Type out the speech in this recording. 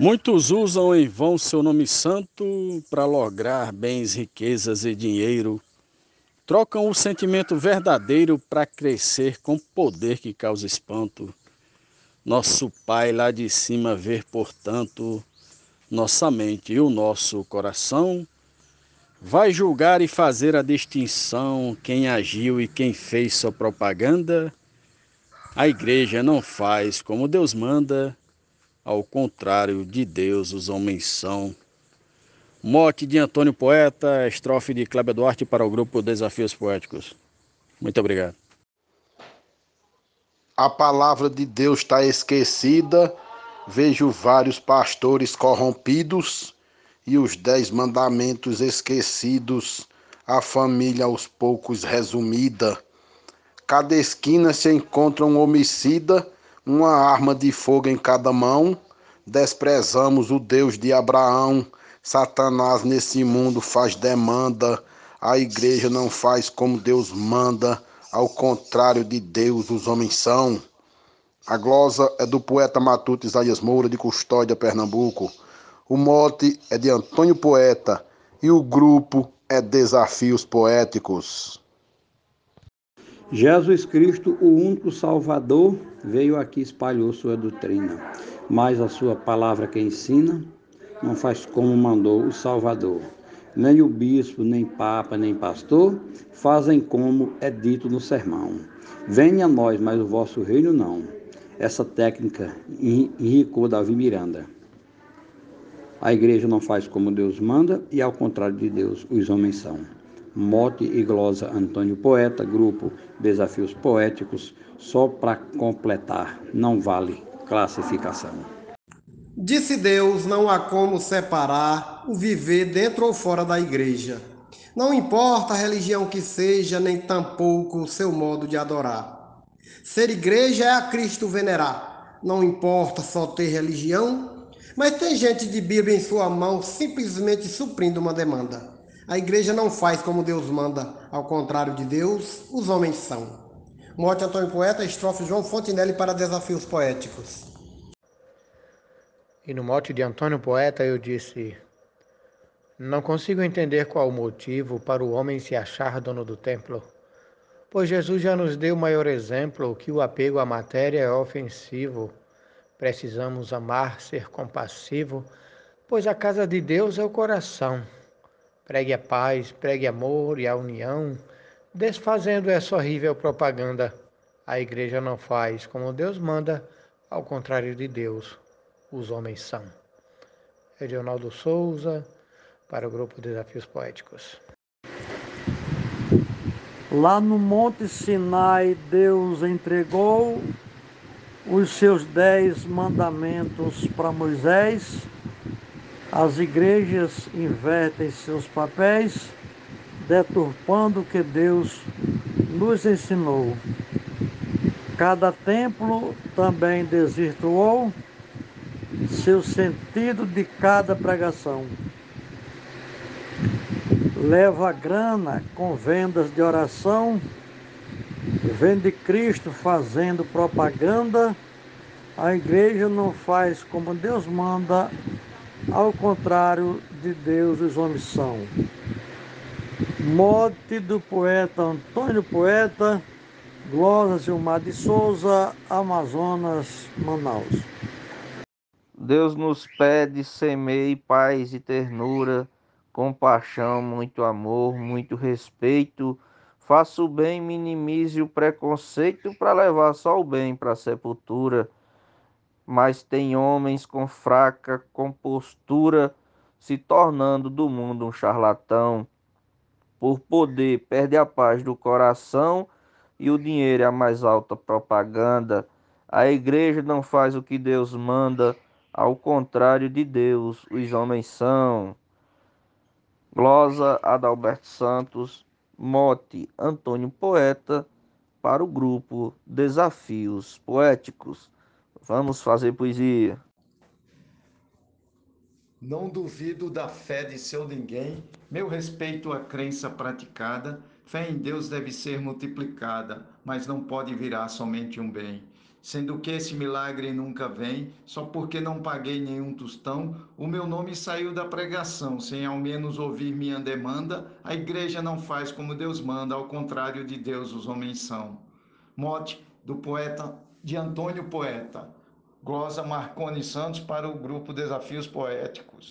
Muitos usam em vão seu nome santo para lograr bens, riquezas e dinheiro. Trocam o sentimento verdadeiro para crescer com poder que causa espanto. Nosso Pai lá de cima ver, portanto, nossa mente e o nosso coração, vai julgar e fazer a distinção quem agiu e quem fez sua propaganda. A igreja não faz como Deus manda ao contrário de Deus, os homens são. Mote de Antônio Poeta, estrofe de Kleber Duarte para o grupo Desafios Poéticos. Muito obrigado. A palavra de Deus está esquecida. Vejo vários pastores corrompidos e os dez mandamentos esquecidos. A família aos poucos resumida. Cada esquina se encontra um homicida uma arma de fogo em cada mão. Desprezamos o Deus de Abraão. Satanás nesse mundo faz demanda. A igreja não faz como Deus manda. Ao contrário de Deus, os homens são. A glosa é do poeta matuto Isaías Moura, de Custódia, Pernambuco. O mote é de Antônio Poeta e o grupo é Desafios Poéticos. Jesus Cristo, o único Salvador, veio aqui e espalhou sua doutrina, mas a sua palavra que ensina não faz como mandou o Salvador. Nem o bispo, nem papa, nem pastor fazem como é dito no sermão. Venha a nós, mas o vosso reino não. Essa técnica enricou Davi Miranda. A igreja não faz como Deus manda e, ao contrário de Deus, os homens são. Mote e glosa Antônio Poeta, grupo Desafios Poéticos, só para completar, não vale classificação. Disse Deus: não há como separar o viver dentro ou fora da igreja. Não importa a religião que seja, nem tampouco o seu modo de adorar. Ser igreja é a Cristo venerar. Não importa só ter religião, mas tem gente de Bíblia em sua mão simplesmente suprindo uma demanda. A igreja não faz como Deus manda, ao contrário de Deus, os homens são. Morte Antônio Poeta, estrofe João Fontinelli para Desafios Poéticos. E no mote de Antônio Poeta eu disse: Não consigo entender qual o motivo para o homem se achar dono do templo, pois Jesus já nos deu o maior exemplo que o apego à matéria é ofensivo. Precisamos amar, ser compassivo, pois a casa de Deus é o coração. Pregue a paz, pregue amor e a união, desfazendo essa horrível propaganda. A igreja não faz como Deus manda, ao contrário de Deus, os homens são. Edionaldo Souza, para o grupo Desafios Poéticos. Lá no Monte Sinai, Deus entregou os seus dez mandamentos para Moisés as igrejas invertem seus papéis, deturpando o que Deus nos ensinou. Cada templo também desvirtuou seu sentido de cada pregação. Leva grana com vendas de oração, vende Cristo fazendo propaganda. A igreja não faz como Deus manda ao contrário de Deus, os homens são. Mote do poeta Antônio Poeta, Glosa Gilmar de Souza, Amazonas, Manaus. Deus nos pede, semeie paz e ternura, compaixão, muito amor, muito respeito. Faça o bem, minimize o preconceito para levar só o bem para a sepultura mas tem homens com fraca compostura, se tornando do mundo um charlatão. Por poder, perde a paz do coração e o dinheiro é a mais alta propaganda. A igreja não faz o que Deus manda, ao contrário de Deus, os homens são. Glosa Adalberto Santos, mote Antônio Poeta, para o grupo Desafios Poéticos. Vamos fazer poesia. Não duvido da fé de seu ninguém, meu respeito à crença praticada, fé em Deus deve ser multiplicada, mas não pode virar somente um bem. Sendo que esse milagre nunca vem, só porque não paguei nenhum tostão, o meu nome saiu da pregação, sem ao menos ouvir minha demanda, a igreja não faz como Deus manda, ao contrário de Deus os homens são. Mote do poeta de Antônio Poeta. Glosa Marconi Santos para o grupo Desafios Poéticos.